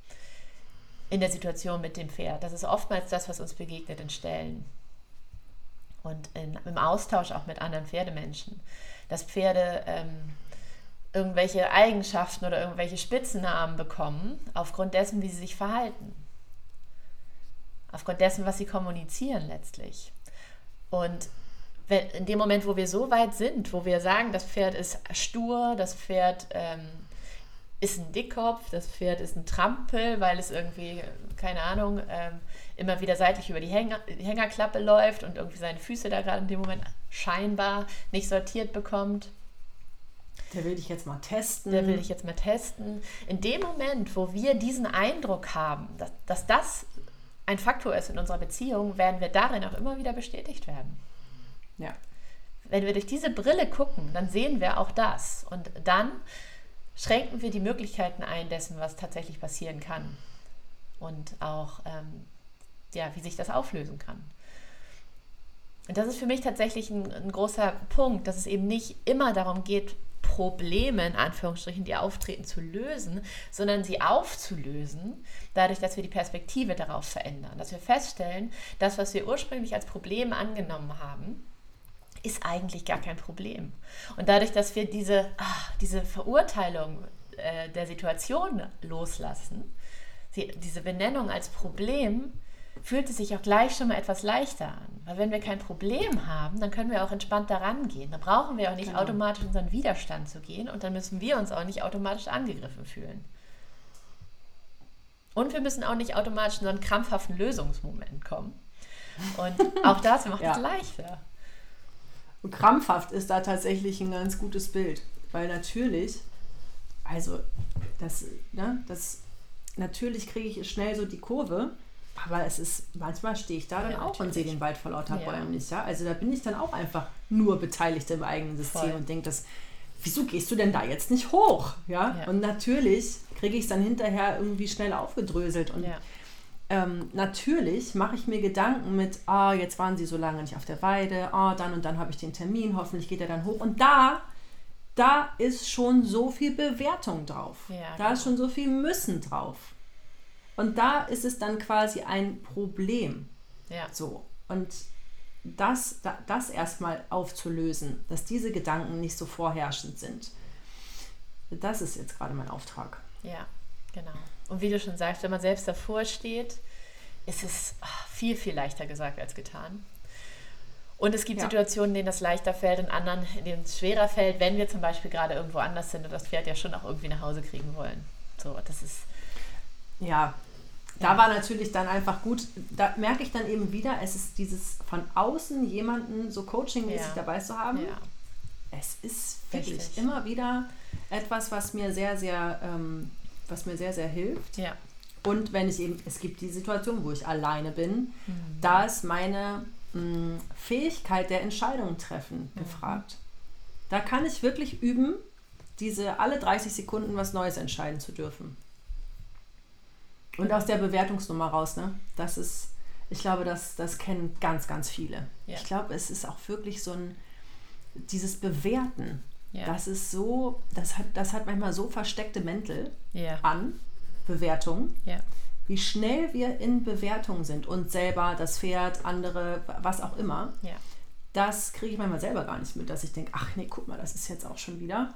in der Situation mit dem Pferd. Das ist oftmals das, was uns begegnet in Stellen und in, im Austausch auch mit anderen Pferdemenschen, dass Pferde ähm, irgendwelche Eigenschaften oder irgendwelche Spitzennamen bekommen, aufgrund dessen, wie sie sich verhalten. Aufgrund dessen, was sie kommunizieren letztlich. Und wenn, in dem Moment, wo wir so weit sind, wo wir sagen, das Pferd ist stur, das Pferd ähm, ist ein Dickkopf, das Pferd ist ein Trampel, weil es irgendwie, keine Ahnung, ähm, immer wieder seitlich über die, Hänger, Hängerklappe läuft und irgendwie seine Füße da gerade in dem Moment scheinbar nicht sortiert bekommt. Der will dich jetzt mal testen. Der will dich jetzt mal testen. In dem Moment, wo wir diesen Eindruck haben, dass, dass das ein Faktor ist in unserer Beziehung, werden wir darin auch immer wieder bestätigt werden. Ja. Wenn wir durch diese Brille gucken, dann sehen wir auch das. Und dann schränken wir die Möglichkeiten ein dessen, was tatsächlich passieren kann. Und auch, ähm, ja, wie sich das auflösen kann. Und das ist für mich tatsächlich ein, ein, großer Punkt, dass es eben nicht immer darum geht, Probleme in Anführungsstrichen, die auftreten, zu lösen, sondern sie aufzulösen, dadurch, dass wir die Perspektive darauf verändern, dass wir feststellen, das, was wir ursprünglich als Problem angenommen haben, ist eigentlich gar kein Problem. Und dadurch, dass wir diese, ach, diese Verurteilung äh, der Situation loslassen, die, diese Benennung als Problem, fühlt es sich auch gleich schon mal etwas leichter an. Weil wenn wir kein Problem haben, dann können wir auch entspannt daran gehen. Dann brauchen wir auch nicht genau. automatisch in unseren Widerstand zu gehen und dann müssen wir uns auch nicht automatisch angegriffen fühlen. Und wir müssen auch nicht automatisch in so einen krampfhaften Lösungsmoment kommen. Und auch das macht ja. es leichter. Und krampfhaft ist da tatsächlich ein ganz gutes Bild. Weil natürlich, also das, ne, das natürlich kriege ich schnell so die Kurve, aber es ist, manchmal stehe ich da dann ja, auch und sehe den Wald vor lauter ja. Bäumen nicht. Ja? Also da bin ich dann auch einfach nur beteiligt im eigenen System Voll. und denke, das, wieso gehst du denn da jetzt nicht hoch? Ja? ja. Und natürlich kriege ich es dann hinterher irgendwie schnell aufgedröselt. Und ähm, natürlich mache ich mir Gedanken mit, ah, jetzt waren sie so lange nicht auf der Weide, ah, dann und dann habe ich den Termin, hoffentlich geht er dann hoch. Und da, da ist schon so viel Bewertung drauf. da genau. ist schon so viel Müssen drauf. Und da ist es dann quasi ein Problem. Ja. So. Und das, das erstmal aufzulösen, dass diese Gedanken nicht so vorherrschend sind. Das ist jetzt gerade mein Auftrag. Ja, genau. Und wie du schon sagst, wenn man selbst davor steht, ist es viel, viel leichter gesagt als getan. Und es gibt ja. Situationen, in denen das leichter fällt und anderen, in denen es schwerer fällt, wenn wir zum Beispiel gerade irgendwo anders sind und das Pferd ja schon auch irgendwie nach Hause kriegen wollen. So, das ist. Ja, da war natürlich dann einfach gut, da merke ich dann eben wieder, es ist dieses von außen jemanden so coachingmäßig ja. dabei zu haben. Es ist wirklich Richtig. immer wieder etwas, was mir sehr, sehr, ähm, was mir sehr, sehr hilft. Ja. Und wenn ich eben, es gibt die Situation, wo ich alleine bin, mhm. da ist meine mh, mm, Fähigkeit der Entscheidung treffen mhm. gefragt. Da kann ich wirklich üben, diese alle 30 Sekunden was Neues entscheiden zu dürfen. Und aus der Bewertungsnummer raus, ne? Das ist, ich glaube, das, das kennen ganz, ganz viele. Ja. Ich glaube, es ist auch wirklich so ein, dieses Bewerten. Ja. Das ist so, das hat, das hat manchmal so versteckte Mäntel ja. an Bewertung. Wie schnell wir in Bewertung sind und selber, das Pferd, andere, was auch immer. Das kriege ich manchmal selber gar nicht mit, dass ich denke, ach nee, guck mal, das ist jetzt auch schon wieder.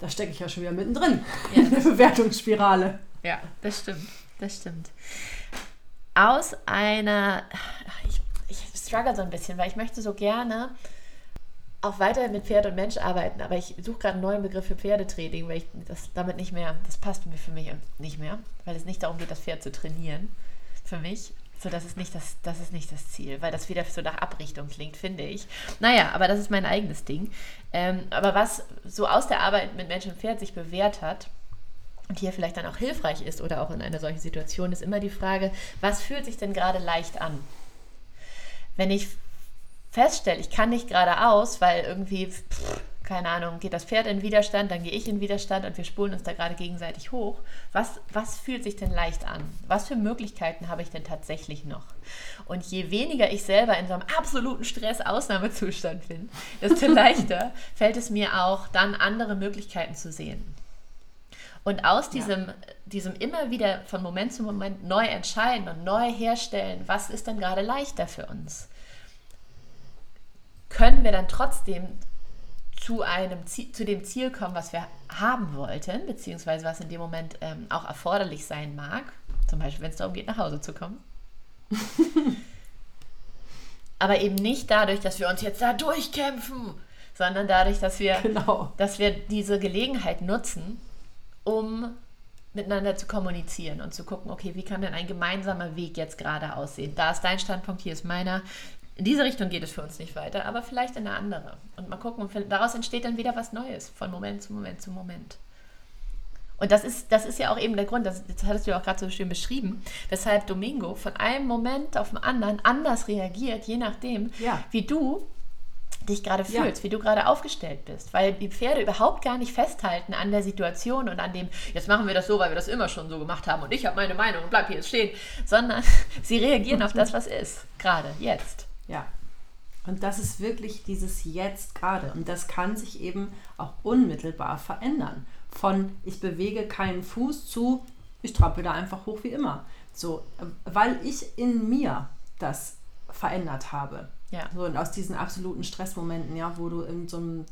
Da stecke ich ja schon wieder mittendrin <laughs> in der Bewertungsspirale. Ja, das stimmt das stimmt. Aus einer, ich, ich struggle so ein bisschen, weil ich möchte so gerne auch weiter mit Pferd und Mensch arbeiten, aber ich suche gerade einen neuen Begriff für Pferdetraining, weil ich das damit nicht mehr, das passt für mich nicht mehr, weil es nicht darum geht, das Pferd zu trainieren. Für mich. So, das ist nicht das, das ist nicht das Ziel, weil das wieder so nach Abrichtung klingt, finde ich. Naja, aber das ist mein eigenes Ding. Ähm, aber was so aus der Arbeit mit Mensch und Pferd sich bewährt hat, und hier vielleicht dann auch hilfreich ist oder auch in einer solchen Situation, ist immer die Frage, was fühlt sich denn gerade leicht an? Wenn ich feststelle, ich kann nicht geradeaus, weil irgendwie, pff, keine Ahnung, geht das Pferd in Widerstand, dann gehe ich in Widerstand und wir spulen uns da gerade gegenseitig hoch. Was, was fühlt sich denn leicht an? Was für Möglichkeiten habe ich denn tatsächlich noch? Und je weniger ich selber in so einem absoluten Stress-Ausnahmezustand bin, desto <laughs> leichter fällt es mir auch, dann andere Möglichkeiten zu sehen. Und aus diesem, ja. diesem immer wieder von Moment zu Moment neu entscheiden und neu herstellen, was ist denn gerade leichter für uns, können wir dann trotzdem zu, einem Ziel, zu dem Ziel kommen, was wir haben wollten, beziehungsweise was in dem Moment ähm, auch erforderlich sein mag. Zum Beispiel, wenn es darum geht, nach Hause zu kommen. <laughs> Aber eben nicht dadurch, dass wir uns jetzt da durchkämpfen, sondern dadurch, dass wir, genau. dass wir diese Gelegenheit nutzen, um miteinander zu kommunizieren und zu gucken, okay, wie kann denn ein gemeinsamer Weg jetzt gerade aussehen? Da ist dein Standpunkt, hier ist meiner. In diese Richtung geht es für uns nicht weiter, aber vielleicht in eine andere. Und mal gucken, und daraus entsteht dann wieder was Neues, von Moment zu Moment zu Moment. Und das ist, das ist ja auch eben der Grund, das, das hattest du ja auch gerade so schön beschrieben, weshalb Domingo von einem Moment auf den anderen anders reagiert, je nachdem, ja. wie du dich gerade fühlst, ja. wie du gerade aufgestellt bist, weil die Pferde überhaupt gar nicht festhalten an der Situation und an dem, jetzt machen wir das so, weil wir das immer schon so gemacht haben und ich habe meine Meinung und bleib hier stehen, sondern <laughs> sie reagieren auf das, was ist, gerade jetzt. Ja. Und das ist wirklich dieses Jetzt gerade. Und das kann sich eben auch unmittelbar verändern. Von ich bewege keinen Fuß zu ich trampel da einfach hoch wie immer. So, weil ich in mir das verändert habe. Ja. So, und aus diesen absoluten Stressmomenten, ja, wo du in so einem,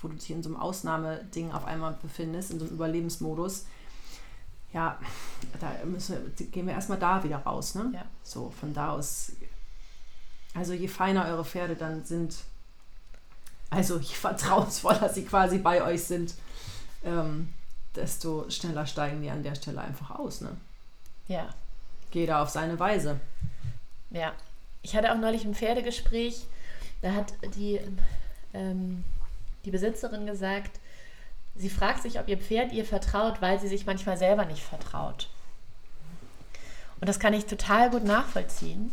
wo du dich in so einem Ausnahmeding auf einmal befindest, in so einem Überlebensmodus, ja, da müssen wir, gehen wir erstmal da wieder raus, ne? Ja. So, von da aus. Also je feiner eure Pferde dann sind, also je vertrauensvoller sie quasi bei euch sind, ähm, desto schneller steigen die an der Stelle einfach aus. Ne? Ja. Jeder auf seine Weise. Ja. Ich hatte auch neulich ein Pferdegespräch, da hat die, ähm, die Besitzerin gesagt, sie fragt sich, ob ihr Pferd ihr vertraut, weil sie sich manchmal selber nicht vertraut. Und das kann ich total gut nachvollziehen.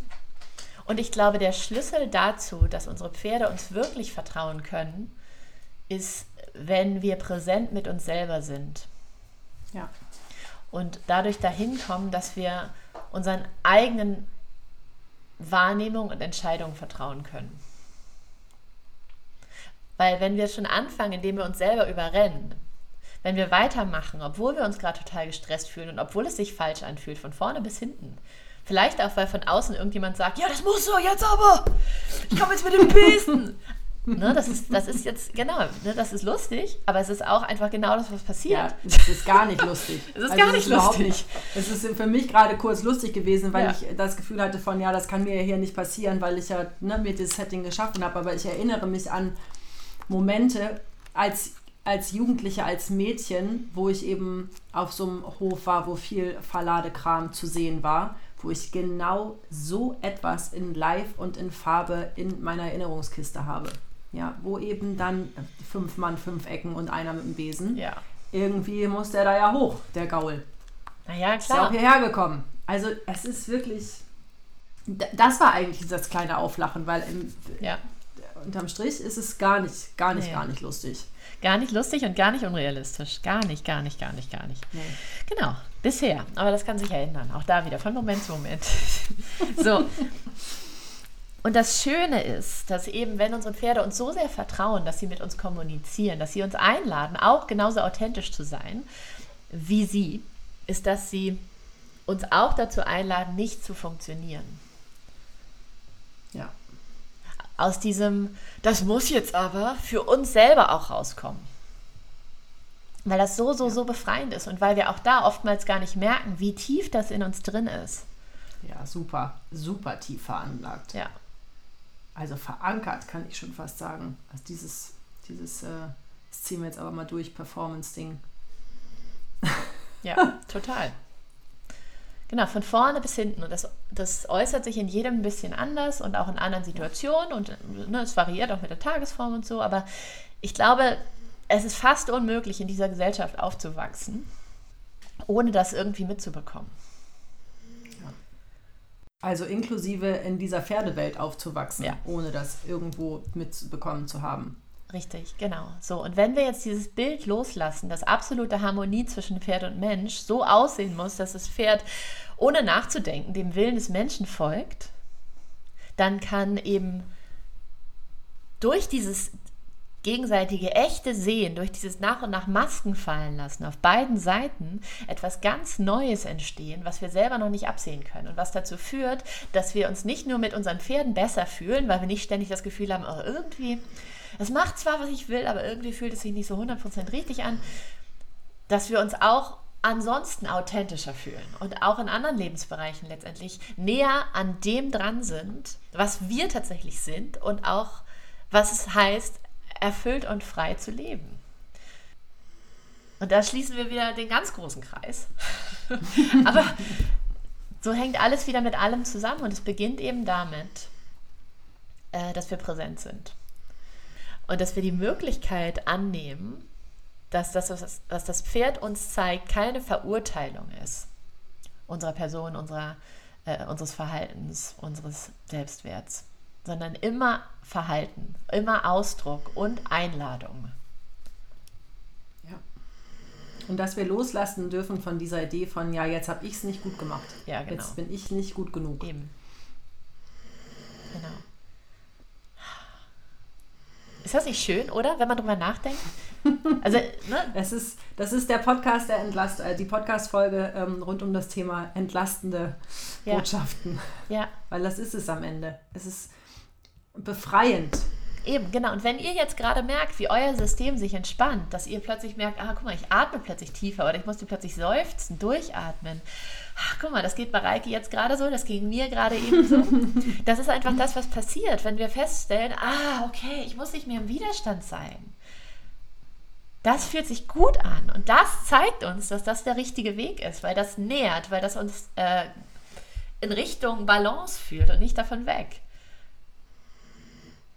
Und ich glaube, der Schlüssel dazu, dass unsere Pferde uns wirklich vertrauen können, ist, wenn wir präsent mit uns selber sind. Ja. Und dadurch dahin kommen, dass wir unseren eigenen Wahrnehmungen und Entscheidungen vertrauen können. Weil wenn wir schon anfangen, indem wir uns selber überrennen, wenn wir weitermachen, obwohl wir uns gerade total gestresst fühlen und obwohl es sich falsch anfühlt, von vorne bis hinten, vielleicht auch, weil von außen irgendjemand sagt, ja, das muss so, jetzt aber, ich komme jetzt mit dem Besen. <laughs> Ne, das, ist, das ist jetzt, genau, ne, das ist lustig, aber es ist auch einfach genau das, was passiert. Ja, es ist gar nicht lustig. <laughs> es ist also gar nicht lustig. Nicht. Es ist für mich gerade kurz lustig gewesen, weil ja. ich das Gefühl hatte von, ja, das kann mir hier nicht passieren, weil ich ja ne, mir das Setting geschaffen habe, aber ich erinnere mich an Momente als, als Jugendliche, als Mädchen, wo ich eben auf so einem Hof war, wo viel Verladekram zu sehen war wo ich genau so etwas in Live und in Farbe in meiner Erinnerungskiste habe ja, wo eben dann fünf Mann, fünf Ecken und einer mit dem Besen. Ja. Irgendwie muss der da ja hoch, der Gaul. Naja, klar. Ist ja auch hierher gekommen. Also es ist wirklich, das war eigentlich das kleine Auflachen, weil im, ja. Unterm Strich ist es gar nicht, gar nicht, nee. gar nicht lustig. Gar nicht lustig und gar nicht unrealistisch. Gar nicht, gar nicht, gar nicht, gar nicht. Nee. Genau, bisher. Aber das kann sich ja ändern. Auch da wieder, von Moment zu Moment. <laughs> so, und das Schöne ist, dass eben, wenn unsere Pferde uns so sehr vertrauen, dass sie mit uns kommunizieren, dass sie uns einladen, auch genauso authentisch zu sein wie sie, ist, dass sie uns auch dazu einladen, nicht zu funktionieren. Aus diesem, das muss jetzt aber für uns selber auch rauskommen. Weil das so, so, ja. so befreiend ist und weil wir auch da oftmals gar nicht merken, wie tief das in uns drin ist. Ja, super, super tief veranlagt. Ja also verankert, kann ich schon fast sagen. Also dieses, dieses, äh, das ziehen wir jetzt aber mal durch, Performance-Ding. Ja, <laughs> total. Genau, von vorne bis hinten. Und das, das äußert sich in jedem ein bisschen anders und auch in anderen Situationen. Und ne, es variiert auch mit der Tagesform und so. Aber ich glaube, es ist fast unmöglich, in dieser Gesellschaft aufzuwachsen, ohne das irgendwie mitzubekommen. Also inklusive in dieser Pferdewelt aufzuwachsen, ja. ohne das irgendwo mitbekommen zu haben. Richtig, genau. So, und wenn wir jetzt dieses Bild loslassen, dass absolute Harmonie zwischen Pferd und Mensch so aussehen muss, dass das Pferd ohne nachzudenken dem Willen des Menschen folgt, dann kann eben durch dieses gegenseitige echte Sehen, durch dieses nach und nach Masken fallen lassen, auf beiden Seiten etwas ganz Neues entstehen, was wir selber noch nicht absehen können und was dazu führt, dass wir uns nicht nur mit unseren Pferden besser fühlen, weil wir nicht ständig das Gefühl haben, oh, irgendwie, es macht zwar, was ich will, aber irgendwie fühlt es sich nicht so 100% richtig an, dass wir uns auch ansonsten authentischer fühlen und auch in anderen Lebensbereichen letztendlich näher an dem dran sind, was wir tatsächlich sind und auch was es heißt, erfüllt und frei zu leben. Und da schließen wir wieder den ganz großen Kreis. <laughs> Aber so hängt alles wieder mit allem zusammen und es beginnt eben damit, äh, dass wir präsent sind. Und dass wir die Möglichkeit annehmen, dass das, was das Pferd uns zeigt, keine Verurteilung ist. Unserer Person, unserer, äh, unseres Verhaltens, unseres Selbstwerts sondern immer Verhalten, immer Ausdruck und Einladung. Ja. Und dass wir loslassen dürfen von dieser Idee von, ja, jetzt habe ich es nicht gut gemacht. Ja, genau. Jetzt bin ich nicht gut genug. Eben. Genau. Ist das nicht schön, oder? Wenn man drüber nachdenkt? Also, ne? <laughs> Es ist, das ist der Podcast der Entlast, äh, die Podcast-Folge ähm, rund um das Thema entlastende ja. Botschaften. Ja. Weil das ist es am Ende. Es ist befreiend. Eben, genau. Und wenn ihr jetzt gerade merkt, wie euer System sich entspannt, dass ihr plötzlich merkt, ah, guck mal, ich atme plötzlich tiefer oder ich musste plötzlich seufzen, durchatmen. Ach, guck mal, das geht bei Reiki jetzt gerade so, das ging mir gerade eben so. <laughs> Das ist einfach das, was passiert, wenn wir feststellen, ah, okay, ich muss nicht mehr im Widerstand sein. Das fühlt sich gut an und das zeigt uns, dass das der richtige Weg ist, weil das nährt, weil das uns äh, in Richtung Balance führt und nicht davon weg.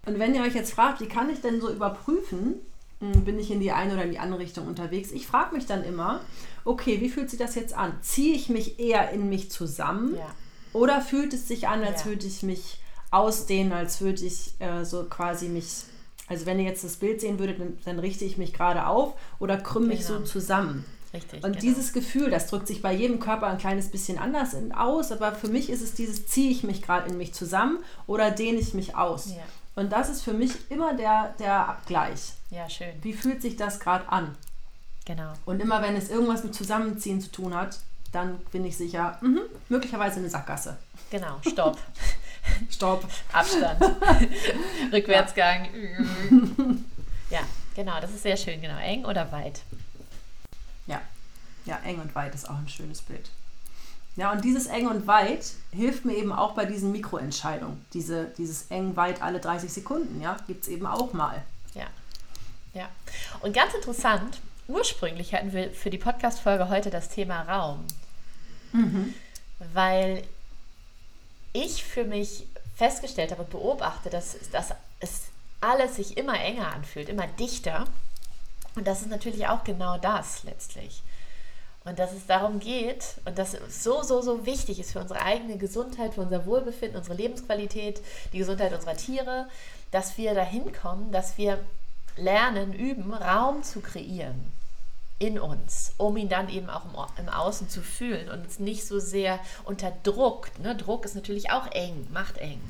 Und wenn ihr euch jetzt fragt, wie kann ich denn so überprüfen, hm, bin ich in die eine oder in die andere Richtung unterwegs? Ich frage mich dann immer, okay, wie fühlt sich das jetzt an? Ziehe ich mich eher in mich zusammen? Ja. Oder fühlt es sich an, als ja. würde ich mich ausdehnen, als würde ich äh, so quasi mich, also wenn ihr jetzt das Bild sehen würdet, dann, dann richte ich mich gerade auf oder krümme mich genau. so zusammen. Richtig. Und genau. dieses Gefühl, das drückt sich bei jedem Körper ein kleines bisschen anders aus, aber für mich ist es dieses, ziehe ich mich gerade in mich zusammen oder dehne ich mich aus? Ja. Und das ist für mich immer der, der Abgleich. Ja, schön. Wie fühlt sich das gerade an? Genau. Und immer wenn es irgendwas mit Zusammenziehen zu tun hat, dann bin ich sicher, mh, möglicherweise eine Sackgasse. Genau, Stopp. <laughs> Stopp. Abstand. <laughs> Rückwärtsgang. <laughs> ja, genau, das ist sehr schön, genau. Eng oder weit? Ja. Ja, eng und weit ist auch ein schönes Bild. Ja, und dieses eng und weit hilft mir eben auch bei diesen Mikroentscheidungen. Diese, dieses eng, weit alle 30 Sekunden, ja, gibt es eben auch mal. Ja. Ja. Und ganz interessant, ursprünglich hatten wir für die Podcast-Folge heute das Thema Raum. Mhm. Weil ich für mich festgestellt habe und beobachte, dass, dass es alles sich immer enger anfühlt, immer dichter. Und das ist natürlich auch genau das letztlich. Und dass es darum geht und das so, so, so wichtig ist für unsere eigene Gesundheit, für unser Wohlbefinden, unsere Lebensqualität, die Gesundheit unserer Tiere, dass wir dahin kommen, dass wir lernen, üben, Raum zu kreieren in uns, um ihn dann eben auch im, im Außen zu fühlen und uns nicht so sehr unter Druck, ne? Druck ist natürlich auch eng, macht eng,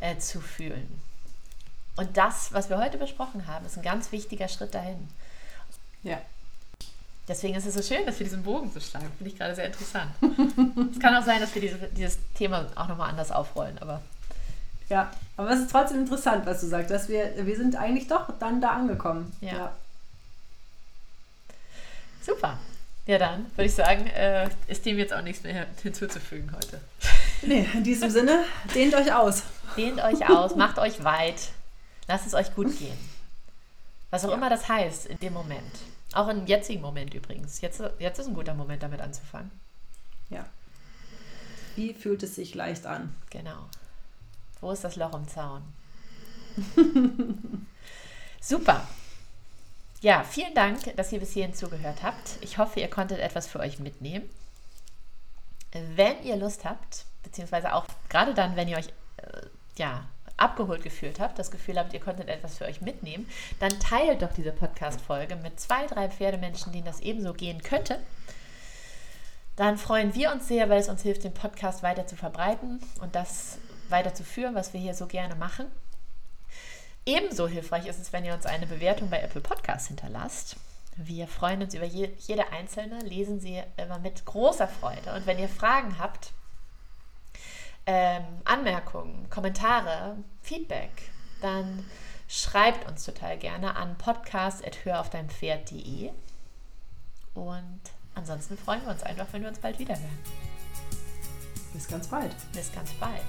äh, zu fühlen. Und das, was wir heute besprochen haben, ist ein ganz wichtiger Schritt dahin. Ja. Deswegen ist es so schön, dass wir diesen Bogen so schlagen. Finde ich gerade sehr interessant. <laughs> es kann auch sein, dass wir diese, dieses Thema auch nochmal anders aufrollen, aber. Ja, aber es ist trotzdem interessant, was du sagst, dass wir, wir sind eigentlich doch dann da angekommen. Ja. ja. Super. Ja, dann würde ich sagen, äh, ist dem jetzt auch nichts mehr hinzuzufügen heute. Nee, in diesem Sinne, dehnt euch aus. Dehnt euch aus, macht euch weit, lasst es euch gut gehen. Was auch ja. immer das heißt in dem Moment. Auch im jetzigen Moment übrigens. Jetzt, jetzt ist ein guter Moment, damit anzufangen. Ja. Wie fühlt es sich leicht an? Genau. Wo ist das Loch im Zaun? <laughs> Super. Ja, vielen Dank, dass ihr bis hierhin zugehört habt. Ich hoffe, ihr konntet etwas für euch mitnehmen. Wenn ihr Lust habt, beziehungsweise auch gerade dann, wenn ihr euch äh, ja, abgeholt gefühlt habt, das Gefühl habt, ihr konntet etwas für euch mitnehmen, dann teilt doch diese Podcast-Folge mit zwei, drei Pferdemenschen, denen das ebenso gehen könnte. Dann freuen wir uns sehr, weil es uns hilft, den Podcast weiter zu verbreiten und das weiterzuführen, was wir hier so gerne machen. Ebenso hilfreich ist es, wenn ihr uns eine Bewertung bei Apple Podcasts hinterlasst. Wir freuen uns über jede einzelne, lesen sie immer mit großer Freude. Und wenn ihr Fragen habt, ähm, Anmerkungen, Kommentare, Feedback, dann schreibt uns total gerne an podcast.höraufdeinpferd.de und ansonsten freuen wir uns einfach, wenn wir uns bald wieder hören. Bis ganz bald. Bis ganz bald.